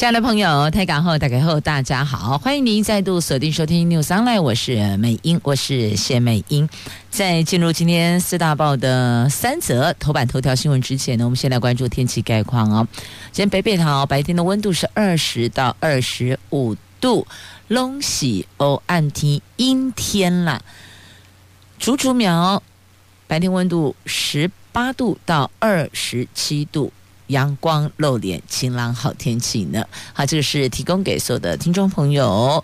亲爱的朋友，台港后大家好，大家好，欢迎您再度锁定收听 News Online，我是美英，我是谢美英。在进入今天四大报的三则头版头条新闻之前呢，我们先来关注天气概况哦。今天北北桃白天的温度是二十到二十五度，隆喜哦暗天阴天啦。竹竹苗白天温度十八度到二十七度。阳光露脸，晴朗好天气呢。好，这个是提供给所有的听众朋友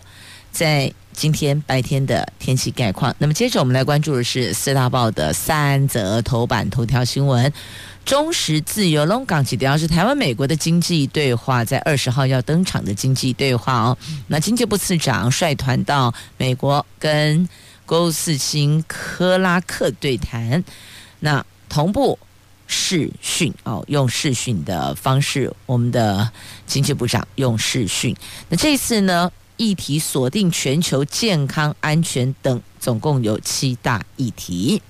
在今天白天的天气概况。那么接着我们来关注的是四大报的三则头版头条新闻。中时自由龙港起，主要是台湾美国的经济对话，在二十号要登场的经济对话哦。那经济部次长率团到美国跟国务次卿克拉克对谈，那同步。视讯哦，用视讯的方式，我们的经济部长用视讯。那这次呢，议题锁定全球健康安全等，总共有七大议题。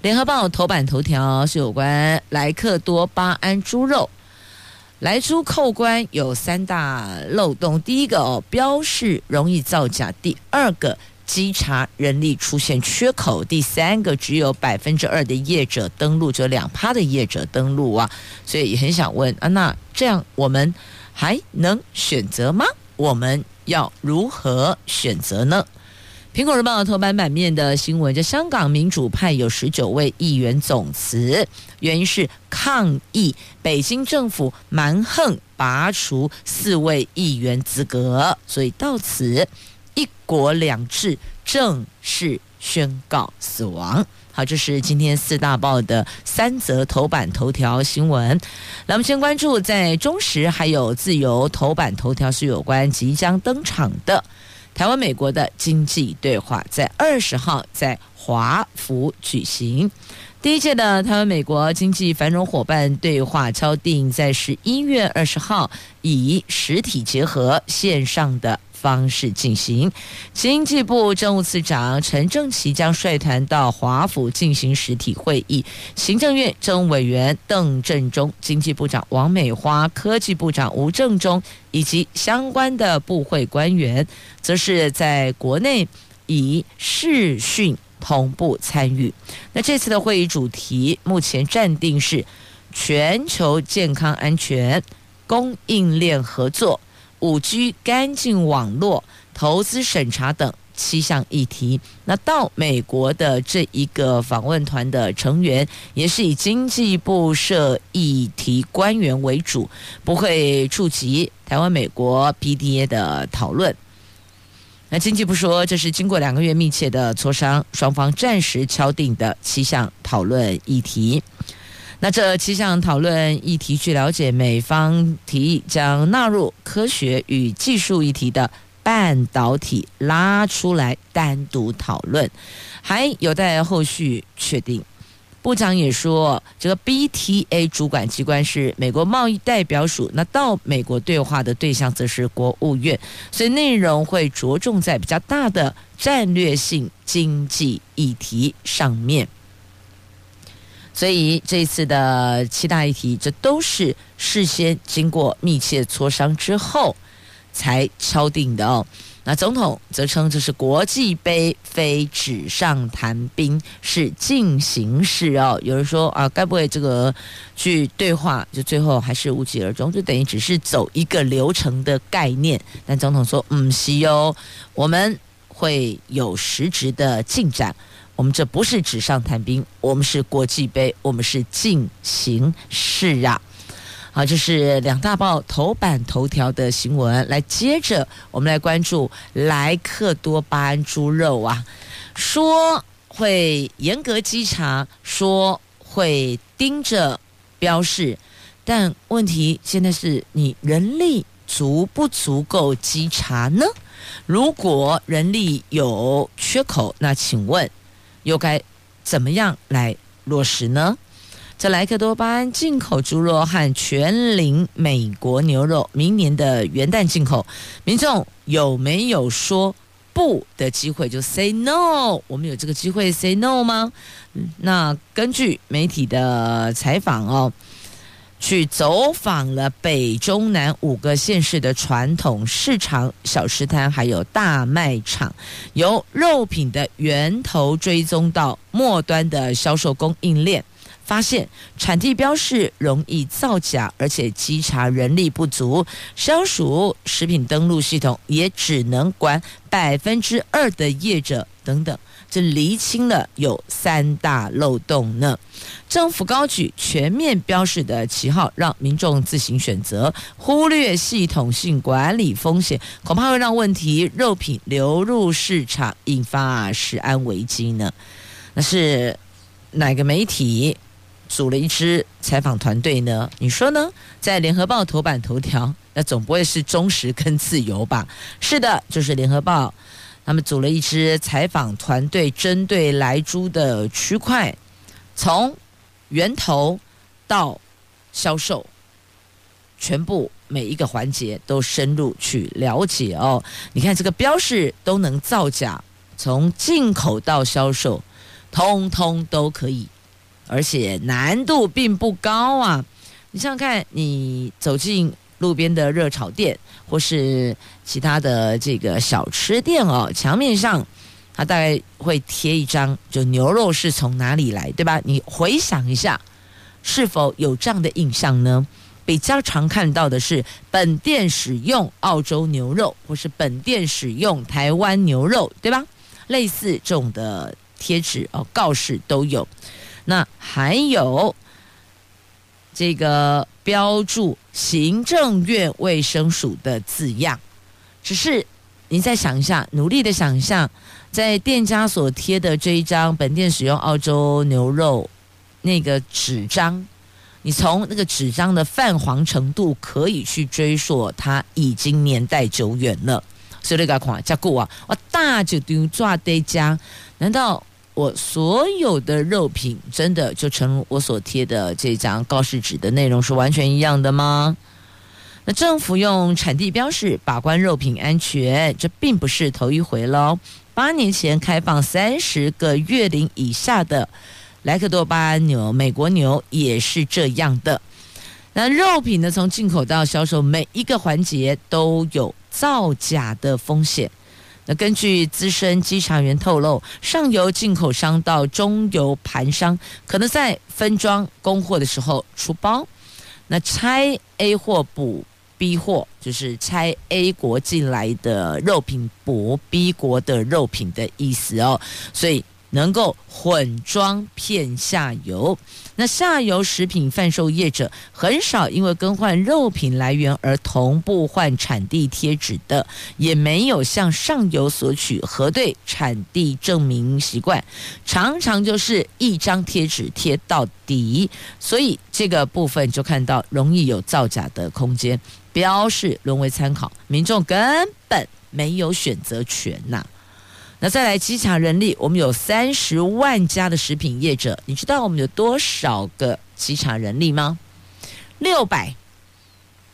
联合报头版头条是有关莱克多巴胺猪肉，莱猪扣关有三大漏洞：第一个哦，标示容易造假；第二个。稽查人力出现缺口，第三个只有百分之二的业者登录，只有两趴的业者登录啊，所以也很想问啊，那这样我们还能选择吗？我们要如何选择呢？苹果日报头版版面的新闻，就香港民主派有十九位议员总辞，原因是抗议北京政府蛮横拔除四位议员资格，所以到此。一国两制正式宣告死亡。好，这是今天四大报的三则头版头条新闻。那我们先关注在中时还有自由头版头条是有关即将登场的台湾美国的经济对话，在二十号在华府举行。第一届的台湾美国经济繁荣伙伴对话敲定在十一月二十号以实体结合线上的。方式进行，经济部政务次长陈正奇将率团到华府进行实体会议。行政院政务委员邓振中、经济部长王美花、科技部长吴正中以及相关的部会官员，则是在国内以视讯同步参与。那这次的会议主题目前暂定是全球健康安全、供应链合作。五 G 干净网络、投资审查等七项议题。那到美国的这一个访问团的成员，也是以经济部设议题官员为主，不会触及台湾美国 PDA 的讨论。那经济部说，这是经过两个月密切的磋商，双方暂时敲定的七项讨论议题。那这七项讨论议题，据了解，美方提议将纳入科学与技术议题的半导体拉出来单独讨论，还有待后续确定。部长也说，这个 BTA 主管机关是美国贸易代表署，那到美国对话的对象则是国务院，所以内容会着重在比较大的战略性经济议题上面。所以这次的七大议题，这都是事先经过密切磋商之后才敲定的哦。那总统则称这是国际杯，非纸上谈兵，是进行式哦。有人说啊，该不会这个去对话，就最后还是无疾而终，就等于只是走一个流程的概念？但总统说，嗯，是哟，我们会有实质的进展。我们这不是纸上谈兵，我们是国际杯，我们是进行式啊！好，这是两大报头版头条的新闻。来，接着我们来关注莱克多巴胺猪肉啊，说会严格稽查，说会盯着标示，但问题现在是你人力足不足够稽查呢？如果人力有缺口，那请问？又该怎么样来落实呢？这莱克多巴胺进口猪肉和全龄美国牛肉，明年的元旦进口，民众有没有说不的机会？就 say no，我们有这个机会 say no 吗？那根据媒体的采访哦。去走访了北中南五个县市的传统市场、小吃摊，还有大卖场，由肉品的源头追踪到末端的销售供应链，发现产地标示容易造假，而且稽查人力不足，消署食品登录系统也只能管百分之二的业者等等。这厘清了有三大漏洞呢。政府高举全面标示的旗号，让民众自行选择，忽略系统性管理风险，恐怕会让问题肉品流入市场，引发食安危机呢。那是哪个媒体组了一支采访团队呢？你说呢？在联合报头版头条，那总不会是中时跟自由吧？是的，就是联合报。他们组了一支采访团队，针对莱猪的区块，从源头到销售，全部每一个环节都深入去了解哦。你看这个标示都能造假，从进口到销售，通通都可以，而且难度并不高啊。你想想看，你走进。路边的热炒店，或是其他的这个小吃店哦，墙面上它大概会贴一张，就牛肉是从哪里来，对吧？你回想一下，是否有这样的印象呢？比较常看到的是本店使用澳洲牛肉，或是本店使用台湾牛肉，对吧？类似这种的贴纸哦，告示都有。那还有这个。标注行政院卫生署的字样，只是你再想一下，努力的想一下，在店家所贴的这一张本店使用澳洲牛肉那个纸张，你从那个纸张的泛黄程度可以去追溯，它已经年代久远了。所以那个款加固啊，我大就丢抓得家，难道？我所有的肉品真的就成我所贴的这张告示纸的内容是完全一样的吗？那政府用产地标示把关肉品安全，这并不是头一回喽。八年前开放三十个月龄以下的莱克多巴胺牛，美国牛也是这样的。那肉品呢，从进口到销售，每一个环节都有造假的风险。那根据资深稽查员透露，上游进口商到中游盘商，可能在分装供货的时候出包，那拆 A 货补 B 货，就是拆 A 国进来的肉品补 B 国的肉品的意思哦，所以。能够混装骗下游，那下游食品贩售业者很少因为更换肉品来源而同步换产地贴纸的，也没有向上游索取核对产地证明习惯，常常就是一张贴纸贴到底，所以这个部分就看到容易有造假的空间，标示沦为参考，民众根本没有选择权呐。那再来稽查人力，我们有三十万家的食品业者，你知道我们有多少个稽查人力吗？六百，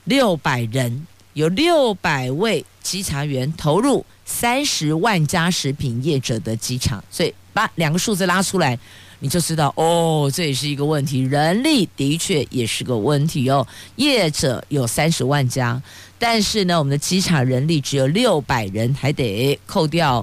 六百人，有六百位稽查员投入三十万家食品业者的稽查，所以把两个数字拉出来，你就知道哦，这也是一个问题，人力的确也是个问题哦。业者有三十万家，但是呢，我们的稽查人力只有六百人，还得扣掉。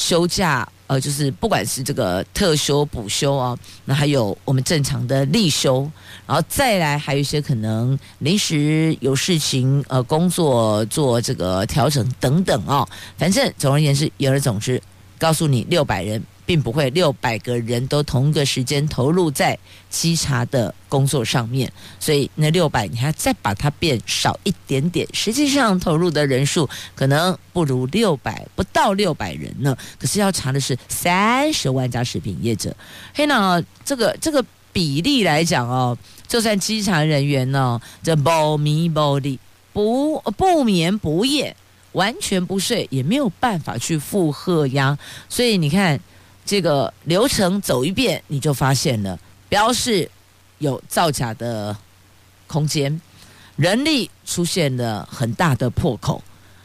休假，呃，就是不管是这个特休、补休啊，那还有我们正常的例休，然后再来还有一些可能临时有事情，呃，工作做这个调整等等啊，反正总而言之，言而总之，告诉你六百人。并不会六百个人都同一个时间投入在稽查的工作上面，所以那六百你还再把它变少一点点，实际上投入的人数可能不如六百，不到六百人呢。可是要查的是三十万家食品业者，嘿呢，这个这个比例来讲哦，就算稽查人员呢，这不眠不离不不眠不夜，完全不睡，也没有办法去负荷呀。所以你看。这个流程走一遍，你就发现了标示有造假的空间，人力出现了很大的破口。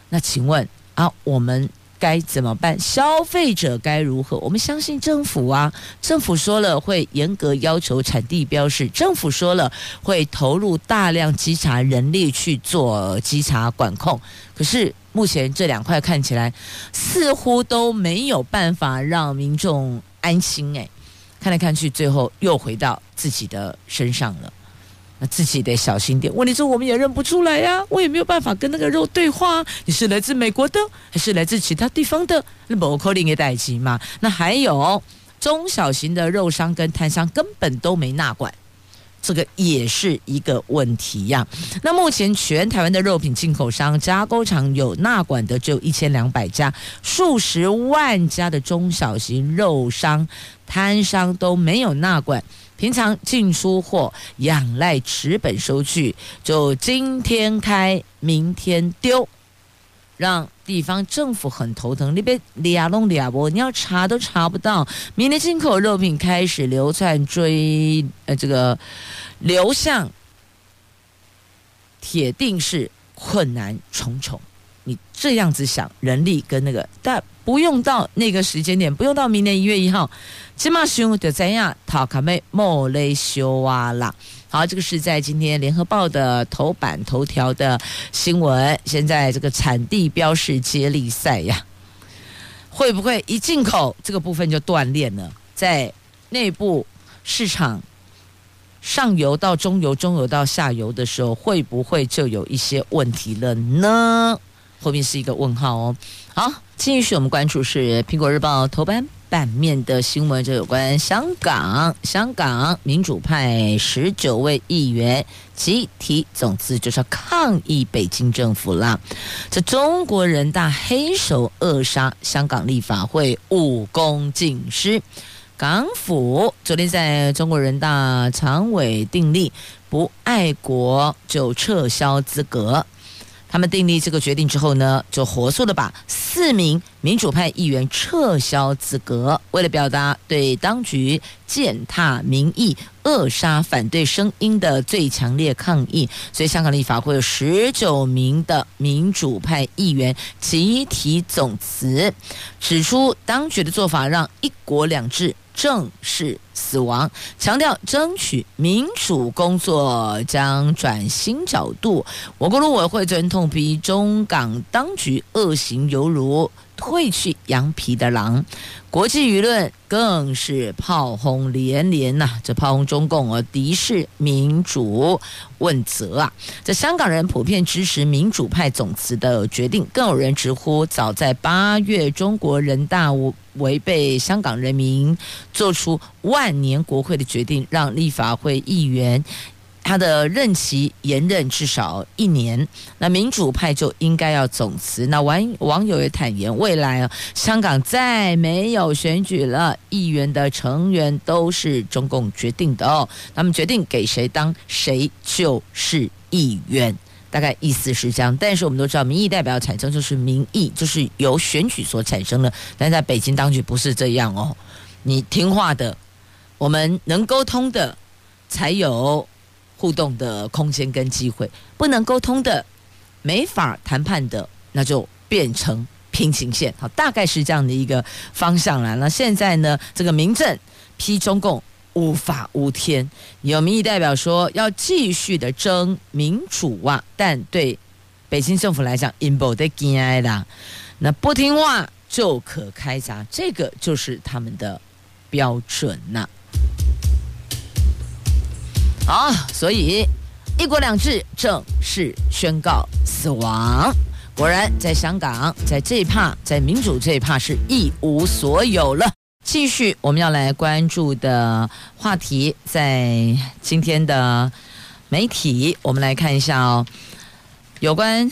那请问啊，我们该怎么办？消费者该如何？我们相信政府啊，政府说了会严格要求产地标示，政府说了会投入大量稽查人力去做稽查管控。可是目前这两块看起来似乎都没有办法让民众安心哎。看来看去，最后又回到自己的身上了。那自己得小心点。问题是，我们也认不出来呀、我也没有办法跟那个肉对话。你是来自美国的，还是来自其他地方的？那不可能的代志嘛。那还有中小型的肉商跟摊商根本都没纳管。这个也是一个问题呀。那目前全台湾的肉品进口商、加工厂有纳管的只有一千两百家，数十万家的中小型肉商、摊商都没有纳管。平常进出货仰赖纸本收据，就今天开，明天丢。让地方政府很头疼，那边俩弄俩波，你要查都查不到。明年进口肉品开始流窜追，呃，这个流向，铁定是困难重重。你这样子想，人力跟那个，但不用到那个时间点，不用到明年一月一号，起码熊就怎样，讨卡妹莫雷修啊啦。好，这个是在今天《联合报》的头版头条的新闻。现在这个产地标示接力赛呀，会不会一进口这个部分就断裂了？在内部市场上游到中游、中游到下游的时候，会不会就有一些问题了呢？后面是一个问号哦。好，继续我们关注是《苹果日报》头版。版面的新闻就有关香港，香港民主派十九位议员集体总辞，就是要抗议北京政府啦。这中国人大黑手扼杀香港立法会，武功尽失。港府昨天在中国人大常委订立，不爱国就撤销资格。他们订立这个决定之后呢，就火速的把四名民主派议员撤销资格。为了表达对当局践踏民意、扼杀反对声音的最强烈抗议，所以香港立法会有十九名的民主派议员集体总辞，指出当局的做法让一国两制正式死亡，强调争取民主工作将转新角度。我国陆委会昨天痛批中港当局恶行犹如褪去羊皮的狼，国际舆论更是炮轰连连呐、这炮轰中共而敌视民主，问责啊！这香港人普遍支持民主派总辞的决定，更有人直呼，早在八月，中国人大违背香港人民做出万年国会的决定，让立法会议员。他的任期延任至少一年，那民主派就应该要总辞。那网网友也坦言，未来啊，香港再没有选举了，议员的成员都是中共决定的哦。他们决定给谁当，谁就是议员，大概意思是这样。但是我们都知道，民意代表产生就是民意，就是由选举所产生的。但在北京当局不是这样哦，你听话的，我们能沟通的，才有。互动的空间跟机会，不能沟通的、没法谈判的，那就变成平行线。好，大概是这样的一个方向了。那现在呢，这个民政批中共无法无天，有民意代表说要继续的争民主啊，但对北京政府来讲，阴谋的惊哀啦，那不听话就可开闸，这个就是他们的标准呐、好，所以一国两制正式宣告死亡。果然，在香港，在这一趴，在民主这一趴是一无所有了。继续，我们要来关注的话题，在今天的媒体，我们来看一下哦，有关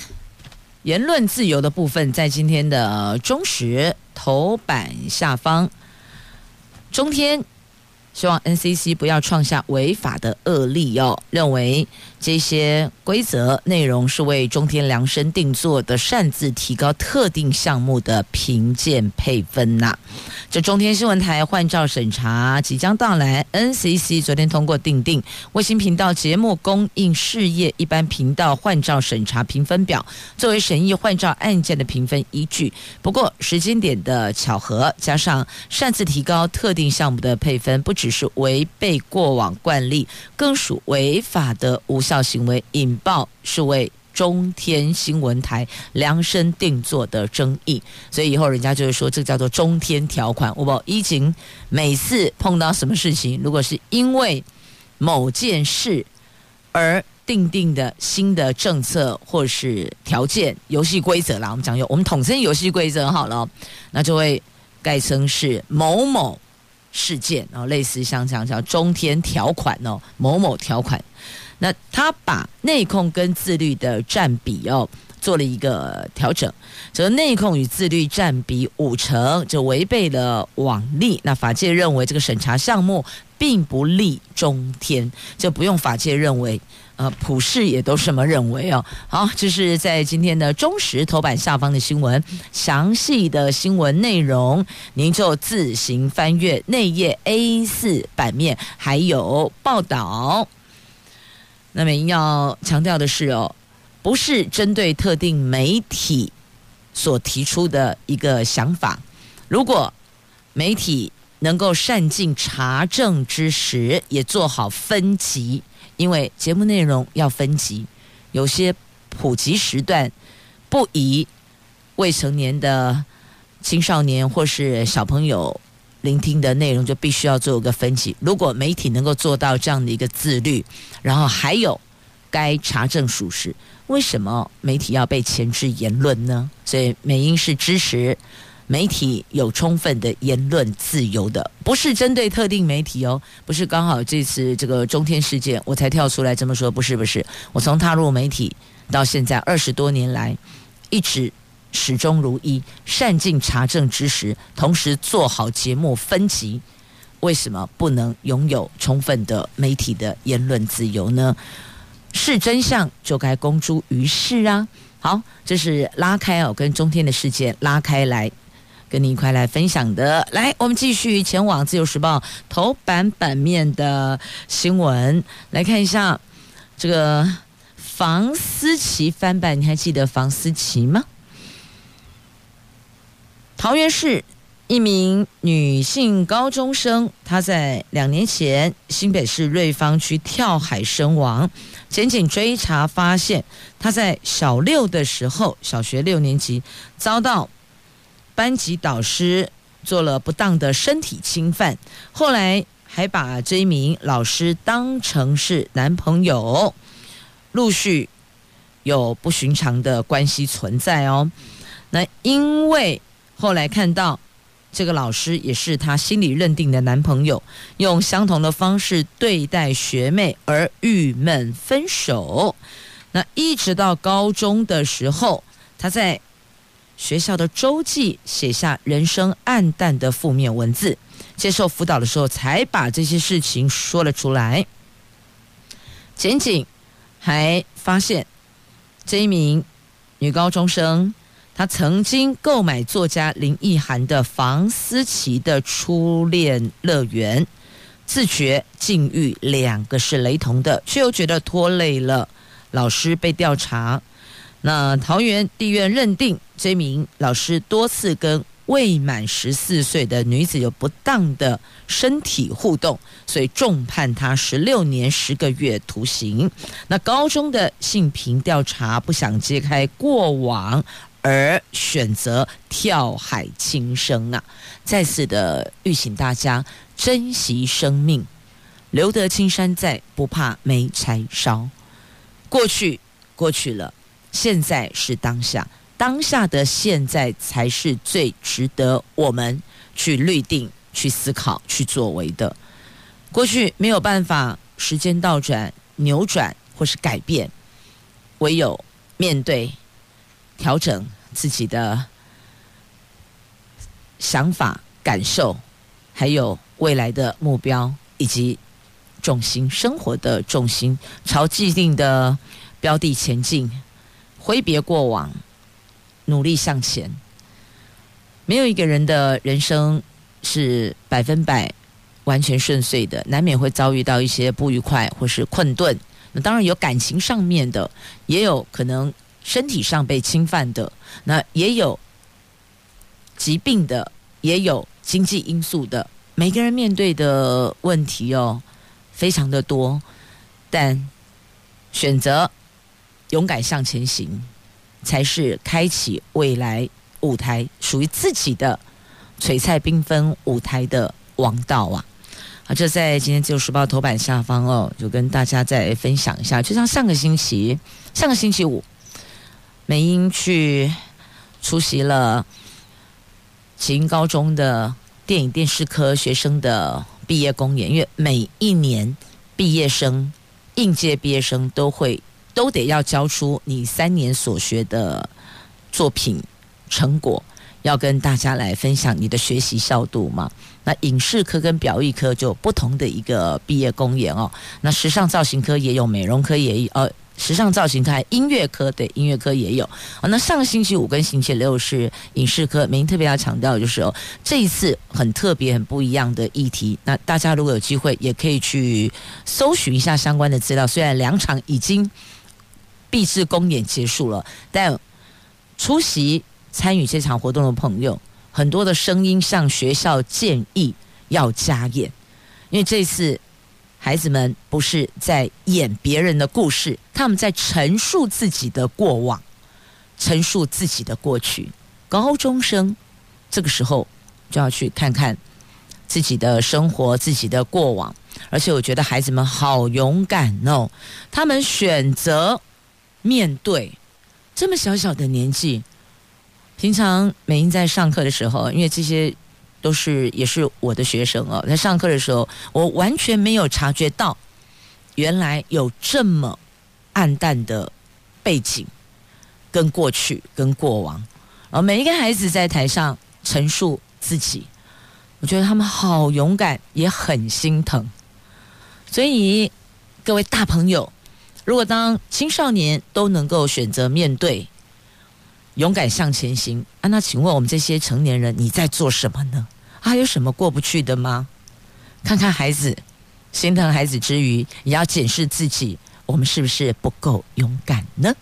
言论自由的部分，在今天的中时头版下方，中天。希望 NCC 不要创下违法的恶例哦。认为这些规则内容是为中天量身定做的，擅自提高特定项目的评鉴配分呐、这中天新闻台换照审查即将到来，NCC 昨天通过订定卫星频道节目供应事业一般频道换照审查评分表，作为审议换照案件的评分依据。不过时间点的巧合，加上擅自提高特定项目的配分，不只是违背过往惯例，更属违法的无效行为，引爆是为。中天新闻台量身定做的争议，所以以后人家就会说这叫做中天条款。我不，疫情每次碰到什么事情，如果是因为某件事而定定的新的政策或是条件、游戏规则啦，我们讲有我们统称游戏规则好了，那就会概称是某某事件，然后类似像这样叫中天条款哦，某某条款。那他把内控跟自律的占比哦做了一个调整，则内控与自律占比五成，就违背了网例。那法界认为这个审查项目并不利中天，就不用法界认为，呃，普世也都这么认为哦。好，这是在今天的中时头版下方的新闻，详细的新闻内容您就自行翻阅内页 A 四版面，还有报道。那么要强调的是哦，不是针对特定媒体所提出的一个想法。如果媒体能够善尽查证之时，也做好分级，因为节目内容要分级，有些普及时段不宜未成年的青少年或是小朋友。聆听的内容就必须要做一个分级。如果媒体能够做到这样的一个自律，然后还有该查证属实，为什么媒体要被前置言论呢？所以美英是支持媒体有充分的言论自由的，不是针对特定媒体哦，不是刚好这次这个中天事件我才跳出来这么说，不是不是，我从踏入媒体到现在二十多年来，一直。始终如一，善尽查证之实，同时做好节目分级。为什么不能拥有充分的媒体的言论自由呢？是真相就该公诸于世啊！好，这是拉开哦，跟中天的事件拉开来，跟你一块来分享的。来，我们继续前往《自由时报》头版版面的新闻，来看一下这个房思琪翻版，你还记得房思琪吗？桃园市一名女性高中生，她在两年前新北市瑞芳区跳海身亡。检警追查发现，她在小六的时候，小学六年级遭到班级导师做了不当的身体侵犯，后来还把这名老师当成是男朋友，陆续有不寻常的关系存在哦。那因为后来看到这个老师也是他心里认定的男朋友，用相同的方式对待学妹而郁闷分手。那一直到高中的时候，他在学校的周记写下人生黯淡的负面文字。接受辅导的时候，才把这些事情说了出来。检警还发现这一名女高中生。她曾经购买作家林奕含的房思琪的初恋乐园，自觉境遇两个是雷同的，却又觉得拖累了老师被调查。那桃园地院认定这名老师多次跟未满十四岁的女子有不当的身体互动，所以重判他十六年十个月徒刑。那高中的性平调查不想揭开过往。而选择跳海轻生啊！再次的吁请大家珍惜生命，留得青山在，不怕没柴烧。过去过去了，现在是当下，当下的现在才是最值得我们去律定、去思考、去作为的。过去没有办法时间倒转、扭转或是改变，唯有面对。调整自己的想法、感受，还有未来的目标，以及重心生活的重心，朝既定的标的前进，挥别过往，努力向前。没有一个人的人生是百分百完全顺遂的，难免会遭遇到一些不愉快或是困顿。那当然有感情上面的，也有可能身体上被侵犯的，那也有疾病的，也有经济因素的。每个人面对的问题哦，非常的多，但选择勇敢向前行，才是开启未来舞台属于自己的璀璨缤纷舞台的王道啊！啊，这在今天自由时报头版下方哦，就跟大家再分享一下。就像上个星期，上个星期五，美英去出席了启英高中的。电影电视科学生的毕业公演，因为每一年毕业生、应届毕业生都会都得要交出你三年所学的作品成果，要跟大家来分享你的学习效度嘛。那影视科跟表艺科就不同的一个毕业公演哦。那时尚造型科也有，美容科也有，呃。时尚造型科、音乐科，对音乐科也有。那上个星期五跟星期六是影视科，明特别要强调就是哦，这一次很特别、很不一样的议题。那大家如果有机会，也可以去搜寻一下相关的资料。虽然两场已经闭制公演结束了，但出席参与这场活动的朋友，很多的声音向学校建议要加演，因为这次。孩子们不是在演别人的故事，他们在陈述自己的过往，陈述自己的过去。高中生这个时候就要去看看自己的生活、自己的过往，而且我觉得孩子们好勇敢哦，他们选择面对这么小小的年纪。平常美英在上课的时候，因为这些。都是也是我的学生哦，在上课的时候，我完全没有察觉到，原来有这么暗淡的背景跟过去跟过往。而每一个孩子在台上陈述自己，我觉得他们好勇敢，也很心疼。所以各位大朋友，如果当青少年都能够选择面对，勇敢向前行啊，那请问我们这些成年人，你在做什么呢？还有什么过不去的吗？看看孩子，心疼孩子之余，也要检视自己，我们是不是不够勇敢呢？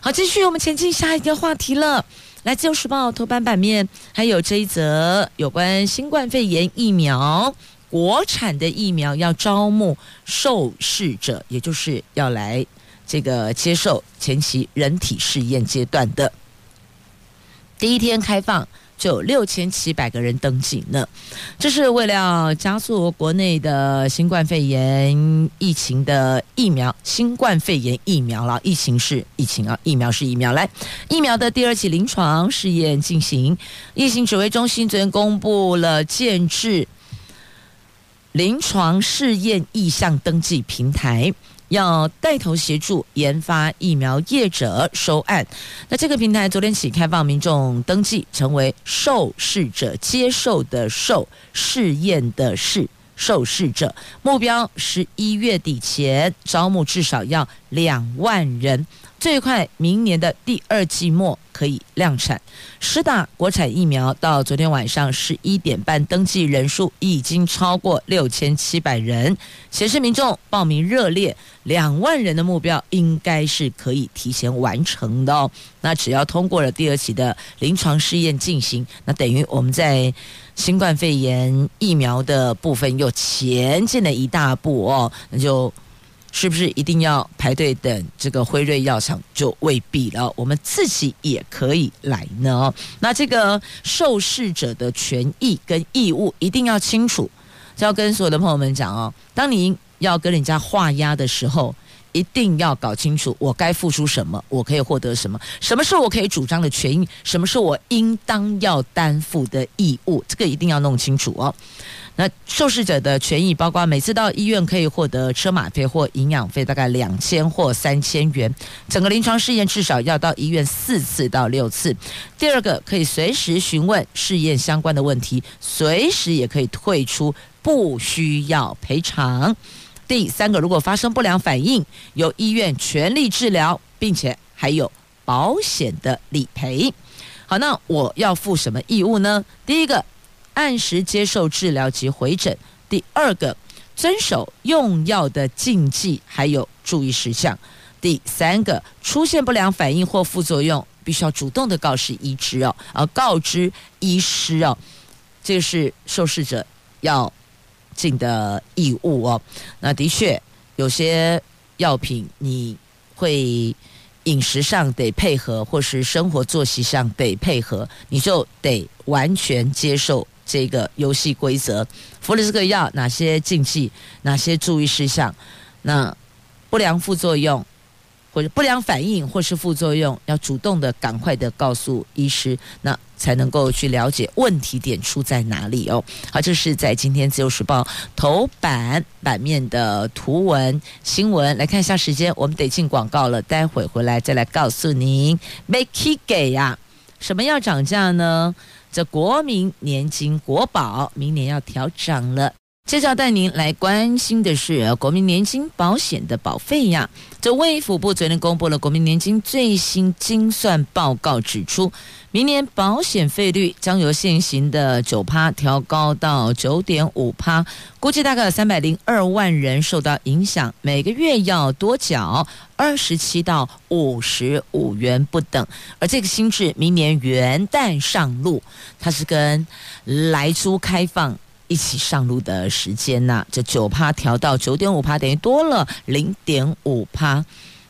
好，继续我们前进下一个话题了。来自《自由时报》头版版面，还有这一则有关新冠肺炎疫苗，国产的疫苗要招募受试者，也就是要来这个接受前期人体试验阶段的第一天开放。就有六千七百个人登记呢，这是为了加速国内的新冠肺炎疫情的疫苗。新冠肺炎疫苗了，疫情是疫情啊，疫苗是疫苗。来，疫苗的第二期临床试验进行，疫情指挥中心昨天公布了建制临床试验意向登记平台。要带头协助研发疫苗业者收案，那这个平台昨天起开放民众登记，成为受试者，接受的受，试验的试，受试者。目标十一月底前招募至少要两万人。最快明年的第二季末可以量产。施打国产疫苗到昨天晚上十一点半，登记人数已经超过六千七百人，显示民众报名热烈，两万人的目标应该是可以提前完成的哦。那只要通过了第二期的临床试验进行，那等于我们在新冠肺炎疫苗的部分又前进了一大步哦，那就。是不是一定要排队等这个辉瑞药厂就未必了？我们自己也可以来呢。那这个受试者的权益跟义务一定要清楚，就要跟所有的朋友们讲哦。当你要跟人家画押的时候，一定要搞清楚我该付出什么，我可以获得什么，什么是我可以主张的权益，什么是我应当要担负的义务，这个一定要弄清楚哦。那受试者的权益包括每次到医院可以获得车马费或营养费，大概两千或三千元。整个临床试验至少要到医院四次到六次。第二个可以随时询问试验相关的问题，随时也可以退出不需要赔偿。第三个，如果发生不良反应，由医院全力治疗，并且还有保险的理赔。好，那我要负什么义务呢？第一个，按时接受治疗及回诊；第二个，遵守用药的禁忌还有注意事项；第三个，出现不良反应或副作用，必须要主动的告知医师哦，而告知医师哦，这是受试者要。尽的义务哦，那的确有些药品你会饮食上得配合，或是生活作息上得配合，你就得完全接受这个游戏规则。服了这个药，哪些禁忌，哪些注意事项，那不良副作用。或者不良反应或是副作用，要主动的、赶快的告诉医师，那才能够去了解问题点出在哪里哦。好，这是在今天《自由时报》头版版面的图文新闻。来看一下时间，我们得进广告了，待会回来再来告诉您。Make 给呀，什么要涨价呢？这国民年金国保明年要调涨了。接着要带您来关心的是国民年金保险的保费呀。这卫福部昨天公布了国民年金最新精算报告，指出明年保险费率将由现行的九趴调高到九点五趴，估计大概有三百零二万人受到影响，每个月要多缴二十七到五十五元不等。而这个新制明年元旦上路，它是跟来租开放。一起上路的时间呐、这九趴调到九点五趴，等于多了零点五趴，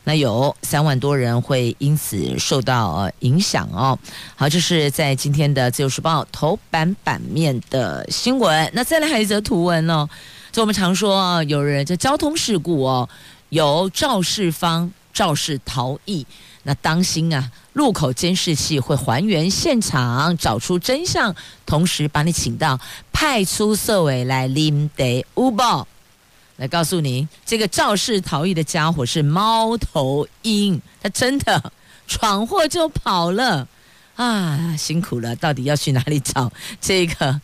那有三万多人会因此受到影响哦。好，这是在今天的《自由时报》头版版面的新闻。那再来还有一则图文哦，就我们常说啊，有人这交通事故哦，有肇事方肇事逃逸。那当心啊！路口监视器会还原现场，找出真相，同时把你请到派出所委来领得乌报，来告诉您，这个肇事逃逸的家伙是猫头鹰，他真的闯祸就跑了啊！辛苦了，到底要去哪里找这个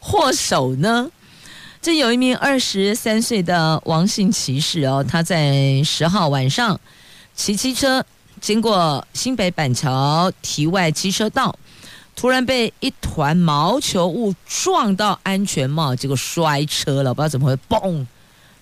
祸首呢？这有一名二十三岁的王姓骑士哦，他在十号晚上骑机车。经过新北板桥堤外机车道，突然被一团毛球物撞到安全帽，结果摔车了，不知道怎么会嘣，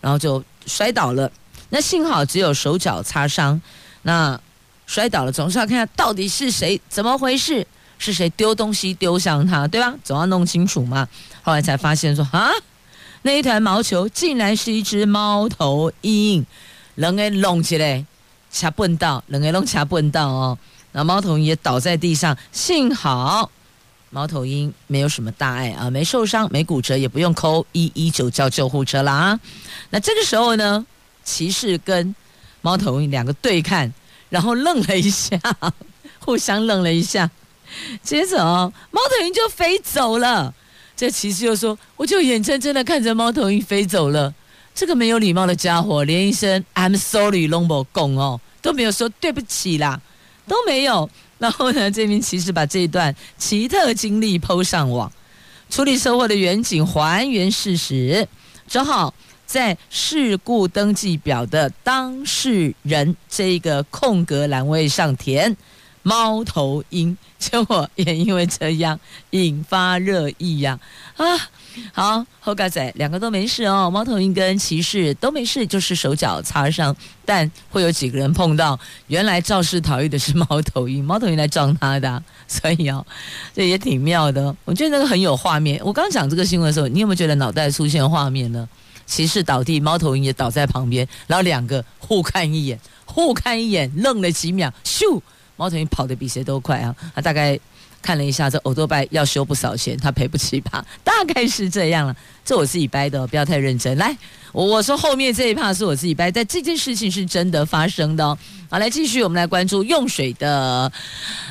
然后就摔倒了。那幸好只有手脚擦伤。那摔倒了，总是要看看到底是谁，怎么回事？是谁丢东西丢向他，对吧？总要弄清楚嘛。后来才发现说啊，那一团毛球竟然是一只猫头鹰，人给弄起来。掐笨道，两个拢掐笨到哦。那猫头鹰也倒在地上，幸好猫头鹰没有什么大碍啊，没受伤，没骨折，也不用扣一一九叫救护车啦。那这个时候呢，骑士跟猫头鹰两个对看，然后愣了一下，互相愣了一下，接着哦，猫头鹰就飞走了。这骑士又说：“我就眼睁睁的看着猫头鹰飞走了。”这个没有礼貌的家伙，连一声 “I'm sorry” 拢没讲哦。都没有说对不起啦，都没有。然后呢，这名骑士把这一段奇特经历抛上网，处理车祸的员警还原事实，正好在事故登记表的当事人这一个空格栏位上填猫头鹰，结果也因为这样引发热议呀！啊好，后盖仔两个都没事哦，猫头鹰跟骑士都没事，就是手脚擦伤，但会有几个人碰到，原来肇事逃逸的是猫头鹰，猫头鹰来撞他的，所以哦，这也挺妙的。我觉得那个很有画面。我刚讲这个新闻的时候，你有没有觉得脑袋出现画面呢？骑士倒地，猫头鹰也倒在旁边，然后两个互看一眼，互看一眼，愣了几秒，咻，猫头鹰跑得比谁都快啊，他大概。看了一下，这欧多拜要修不少钱，他赔不起吧？大概是这样了。这我自己掰的，不要太认真。来，我说后面这一趴是我自己掰，但这件事情是真的发生的，哦。好，来继续，我们来关注用水的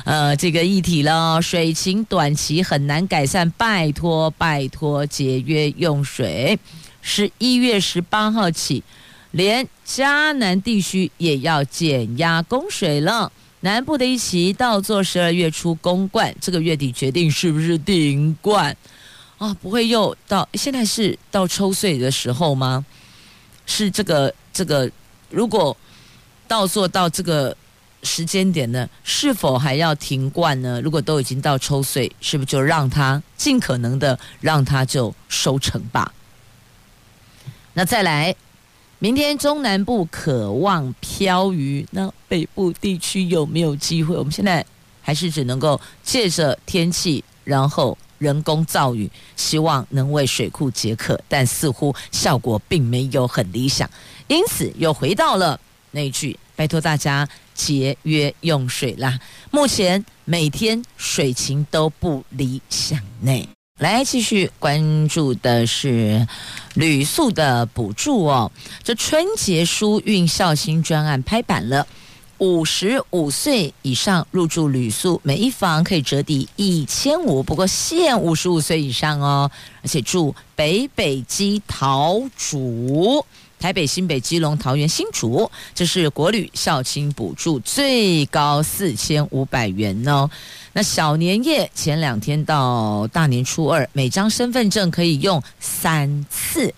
呃这个议题了。水情短期很难改善，拜托拜托节约用水。十一月十八号起，连嘉南地区也要减压供水了。南部的一期到做十二月初公冠，这个月底决定是不是顶冠。啊，不会又到现在是到抽税的时候吗？是这个这个，如果到做到这个时间点呢，是否还要停灌呢？如果都已经到抽税，是不是就让它尽可能的让它就收成吧？那再来，明天中南部可望飘雨，那北部地区有没有机会？我们现在还是只能够借着天气，然后。人工造雨，希望能为水库解渴，但似乎效果并没有很理想，因此又回到了那句：拜托大家节约用水啦。目前每天水情都不理想呢。来继续关注的是旅宿的补助哦，这春节疏运孝心专案拍板了。五十五岁以上入住旅宿，每一房可以折抵一千五，不过限五十五岁以上哦。而且住北北基桃竹，台北、新北、基隆、桃园、新竹，这是国旅孝亲补助，最高四千五百元哦。那小年夜前两天到大年初二，每张身份证可以用三次。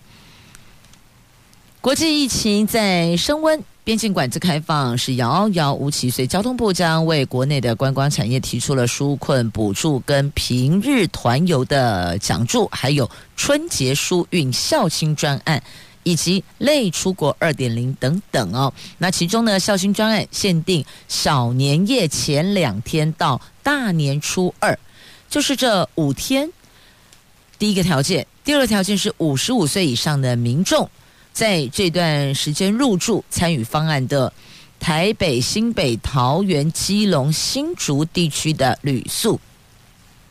国际疫情在升温。边境管制开放是遥遥无期，所以交通部将为国内的观光产业提出了纾困补助、跟平日团游的奖助，还有春节疏运孝亲专案，以及类出国二点零等等哦。那其中呢，孝亲专案限定小年夜前两天到大年初二，就是这五天。第一个条件，第二个条件是五十五岁以上的民众。在这段时间入住参与方案的台北、新北、桃园、基隆、新竹地区的旅宿，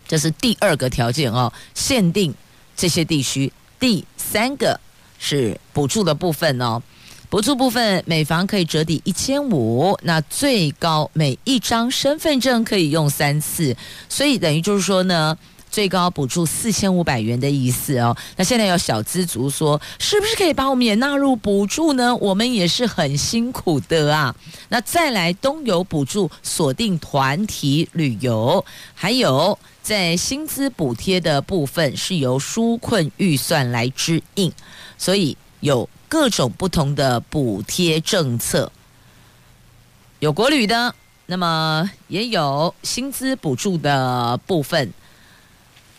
这是第二个条件哦，限定这些地区。第三个是补助的部分哦，补助部分每房可以折抵一千五，那最高每一张身份证可以用三次，所以等于就是说呢。最高补助四千五百元的意思哦，那现在有小资族说，是不是可以把我们也纳入补助呢？我们也是很辛苦的啊。那再来东游补助锁定团体旅游，还有在薪资补贴的部分是由纾困预算来支应，所以有各种不同的补贴政策，有国旅的，那么也有薪资补助的部分。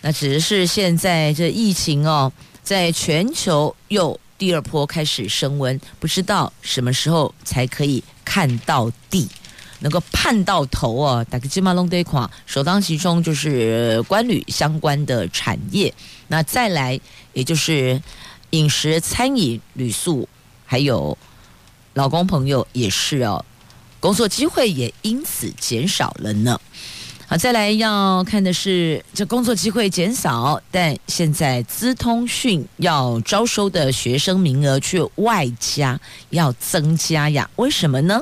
那只是现在这疫情哦，在全球又第二波开始升温，不知道什么时候才可以看到底，能够盼到头哦。大概金马龙得垮，首当其冲就是关旅相关的产业，那再来也就是饮食、餐饮、旅宿，还有老公朋友也是哦，工作机会也因此减少了呢。好，再来要看的是这工作机会减少，但现在资通讯要招收的学生名额却外加要增加呀？为什么呢？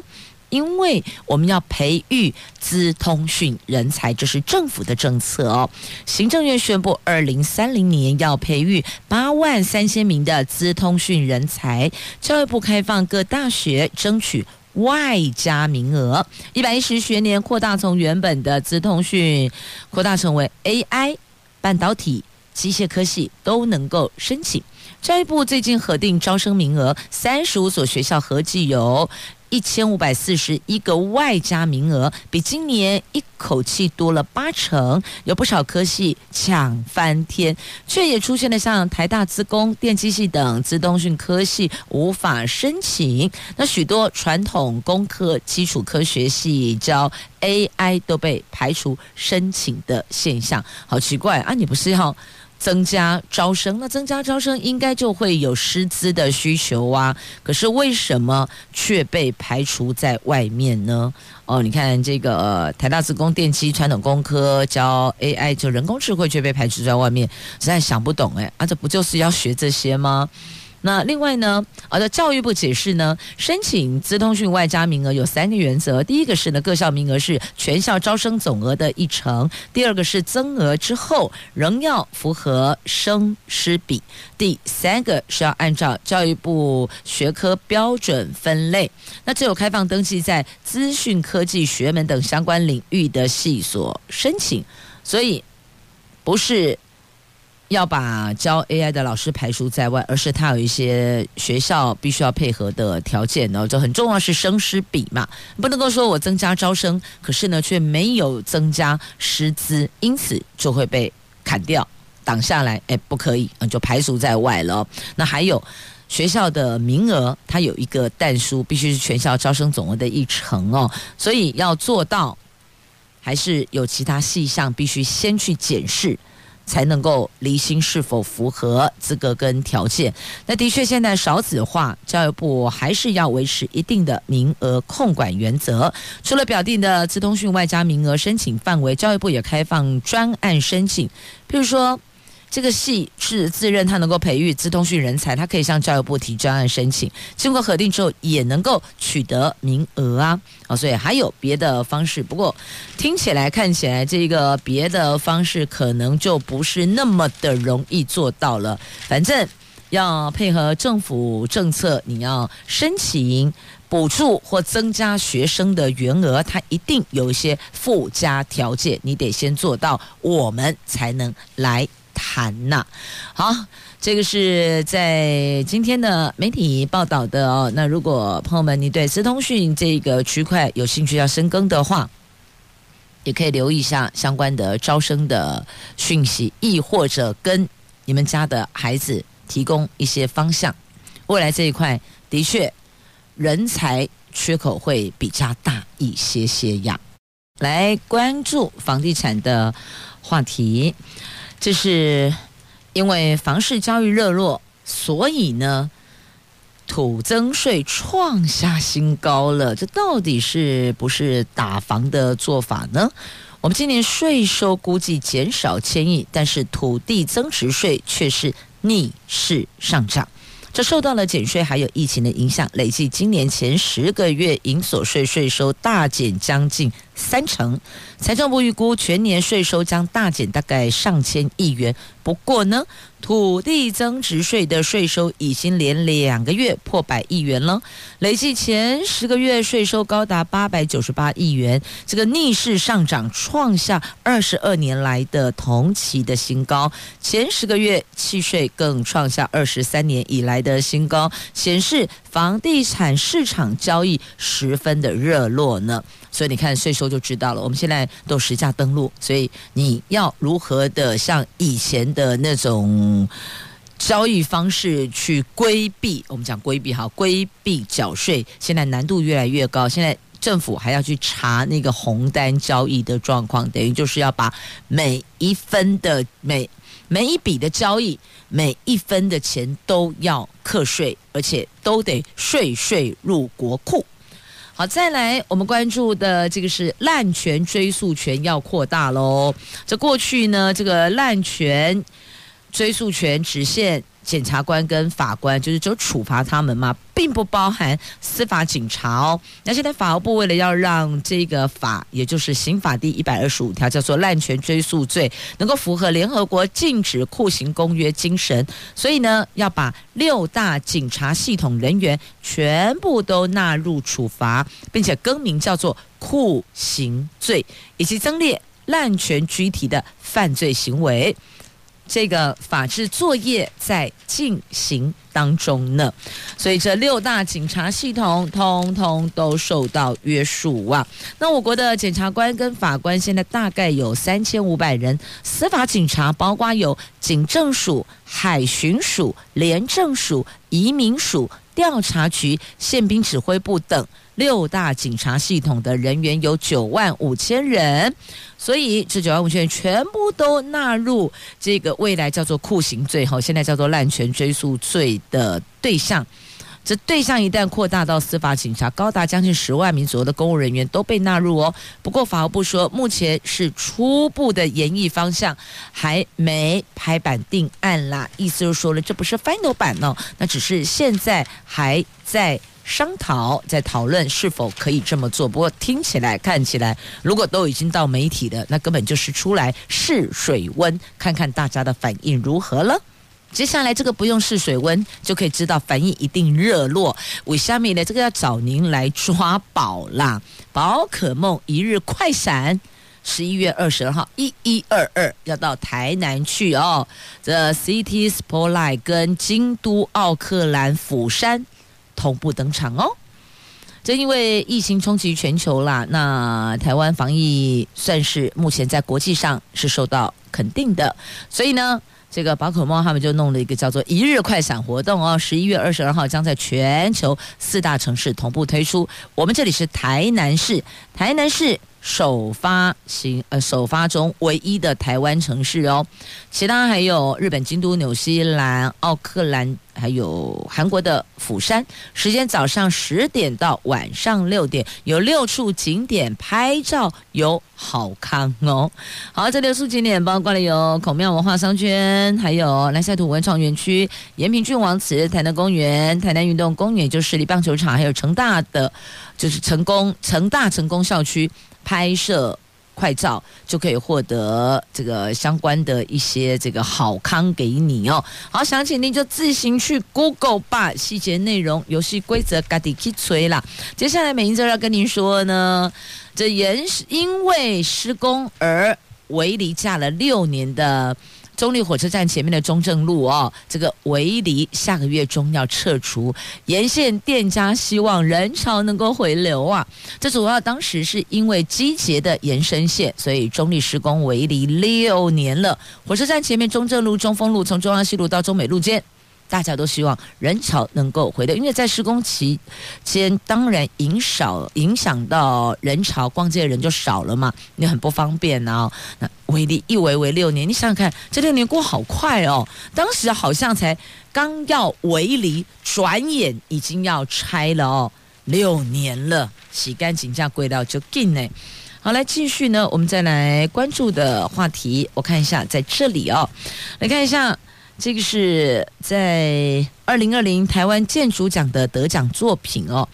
因为我们要培育资通讯人才，这是政府的政策哦。行政院宣布，二零三零年要培育八万三千名的资通讯人才，教育部开放各大学争取。外加名额，一百一十学年扩大，从原本的资通讯扩大成为 AI、半导体、机械科系都能够申请。教育部最近核定招生名额，三十五所学校合计有。一千五百四十一个外加名额，比今年一口气多了八成，有不少科系抢翻天，却也出现了像台大资工、电机系等资通讯科系无法申请。那许多传统工科、基础科学系教 AI 都被排除申请的现象，好奇怪啊！你不是要？增加招生，那增加招生应该就会有师资的需求啊。可是为什么却被排除在外面呢？哦，你看这个、台大自工、电机、传统工科教 AI 就人工智慧却被排除在外面，实在想不懂哎，啊，这不就是要学这些吗？那另外呢，好的，教育部解释呢，申请资通讯外加名额有三个原则。第一个是呢，各校名额是全校招生总额的一成；第二个是增额之后仍要符合生师比；第三个是要按照教育部学科标准分类。那只有开放登记在资讯科技学门等相关领域的系所申请，所以不是。要把教 AI 的老师排除在外，而是他有一些学校必须要配合的条件呢。就很重要是生师比嘛，不能够说我增加招生，可是呢却没有增加师资，因此就会被砍掉、挡下来，哎，不可以，就排除在外了。那还有学校的名额，它有一个但书，必须是全校招生总额的一成哦，所以要做到，还是有其他细项必须先去检视。才能够离心是否符合资格跟条件。那的确，现在少子化，教育部还是要维持一定的名额控管原则。除了表定的资通讯外加名额申请范围，教育部也开放专案申请，譬如说。这个系是自认他能够培育资通讯人才，他可以向教育部提专案申请，经过核定之后也能够取得名额啊。哦，所以还有别的方式，不过听起来看起来这个别的方式可能就不是那么的容易做到了。反正要配合政府政策，你要申请补助或增加学生的员额，它一定有一些附加条件，你得先做到，我们才能来。谈呐，好，这个是在今天的媒体报道的哦。那如果朋友们你对资通讯这个区块有兴趣要深耕的话，也可以留意一下相关的招生的讯息，亦或者跟你们家的孩子提供一些方向。未来这一块的确人才缺口会比较大一些些呀。来关注房地产的话题。这是因为房市交易热络，所以呢，土增税创下新高了。这到底是不是打房的做法呢？我们今年税收估计减少千亿，但是土地增值税却是逆势上涨。这受到了减税还有疫情的影响，累计今年前十个月营所税税收大减将近三成。财政部预估全年税收将大减大概上千亿元。不过呢，土地增值税的税收已经连两个月破百亿元了，累计前十个月税收高达八百九十八亿元，这个逆势上涨创下二十二年来的同期的新高。前十个月契税更创下二十三年以来的新高，显示房地产市场交易十分的热络呢。所以你看税收就知道了。我们现在都实价登录，所以你要如何的像以前的那种交易方式去规避？我们讲规避哈，规避缴税，现在难度越来越高。现在政府还要去查那个红单交易的状况，等于就是要把每一分的每每一笔的交易，每一分的钱都要课税，而且都得税税入国库。好，再来我们关注的这个是滥权追诉权要扩大喽。这过去呢，这个滥权追诉权只限。检察官跟法官就是只有处罚他们嘛，并不包含司法警察哦。那现在法务部为了要让这个法，也就是刑法第一百二十五条，叫做滥权追诉罪，能够符合联合国禁止酷刑公约精神，所以呢，要把六大警察系统人员全部都纳入处罚，并且更名叫做酷刑罪，以及增列滥权具体的犯罪行为。这个法制作业在进行当中呢，所以这六大警察系统通通都受到约束啊。那我国的检察官跟法官现在大概有三千五百人，司法警察包括有警政署、海巡署、廉政署、移民署、调查局、宪兵指挥部等。六大警察系统的人员有九万五千人，所以这九万五千人全部都纳入这个未来叫做酷刑罪，哈，现在叫做滥权追诉罪的对象。这对象一旦扩大到司法警察，高达将近十万名左右的公务人员都被纳入哦。不过法务部说，目前是初步的研议方向，还没拍板定案啦。意思就是说了，这不是 final 版哦，那只是现在还在。商讨在讨论是否可以这么做，不过听起来看起来，如果都已经到媒体了，那根本就是出来试水温，看看大家的反应如何了。接下来这个不用试水温就可以知道反应一定热络。我下面呢？这个要找您来抓宝啦！宝可梦一日快闪。十一月二十二号，一一二二要到台南去哦。这 City Spotlight 跟京都奥克兰釜山同步登场哦。正因为疫情冲击全球啦，那台湾防疫算是目前在国际上是受到肯定的，所以呢。这个宝可梦他们就弄了一个叫做“一日快闪”活动哦，十一月二十二号将在全球四大城市同步推出。我们这里是台南市，台南市。首发行呃首发中唯一的台湾城市哦，其他还有日本京都、纽西兰奥克兰，还有韩国的釜山。时间早上十点到晚上六点，有六处景点拍照有好看哦。好，这六处景点包括了有孔庙文化商圈，还有南赛图文创园区、延平郡王祠、台南公园、台南运动公园，就是立棒球场，还有成大的就是成功成大成功校区。拍摄快照就可以获得这个相关的一些这个好康给你哦。好，想请您就自行去 Google 吧，细节内容、游戏规则，赶紧去催啦。接下来美英就要跟您说呢，这延因为施工而围篱架了六年的。中立火车站前面的中正路哦，这个围篱下个月中要撤除，沿线店家希望人潮能够回流啊。这主要当时是因为机捷的延伸线，所以中立施工围篱六年了。火车站前面中正路、中丰路，从中央西路到中美路间。大家都希望人潮能够回流，因为在施工期间，当然影响影响到人潮，逛街的人就少了嘛，你很不方便啊。那围篱一围围六年，你想想看，这六年过好快哦。当时好像才刚要围篱，转眼已经要拆了哦，六年了，洗干净这样贵到就进呢。好，来继续呢，我们再来关注的话题，我看一下在这里哦，来看一下。这个是在二零二零台湾建筑奖的得奖作品哦，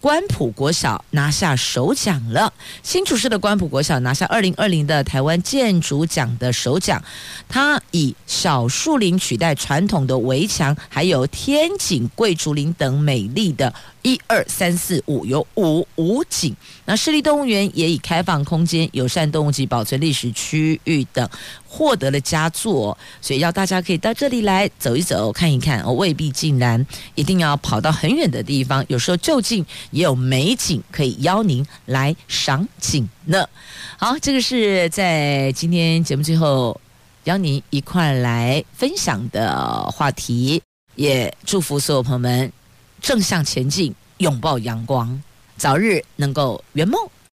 关埔国小拿下首奖了。新竹市的关埔国小拿下二零二零的台湾建筑奖的首奖，它以小树林取代传统的围墙，还有天井、桂竹林等美丽的。一二三四五，有五五景。那市立动物园也以开放空间、友善动物及保存历史区域等获得了佳作，所以要大家可以到这里来走一走、看一看。哦，未必竟然一定要跑到很远的地方，有时候就近也有美景可以邀您来赏景呢。好，这个是在今天节目最后邀您一块来分享的话题，也祝福所有朋友们。正向前进，拥抱阳光，早日能够圆梦。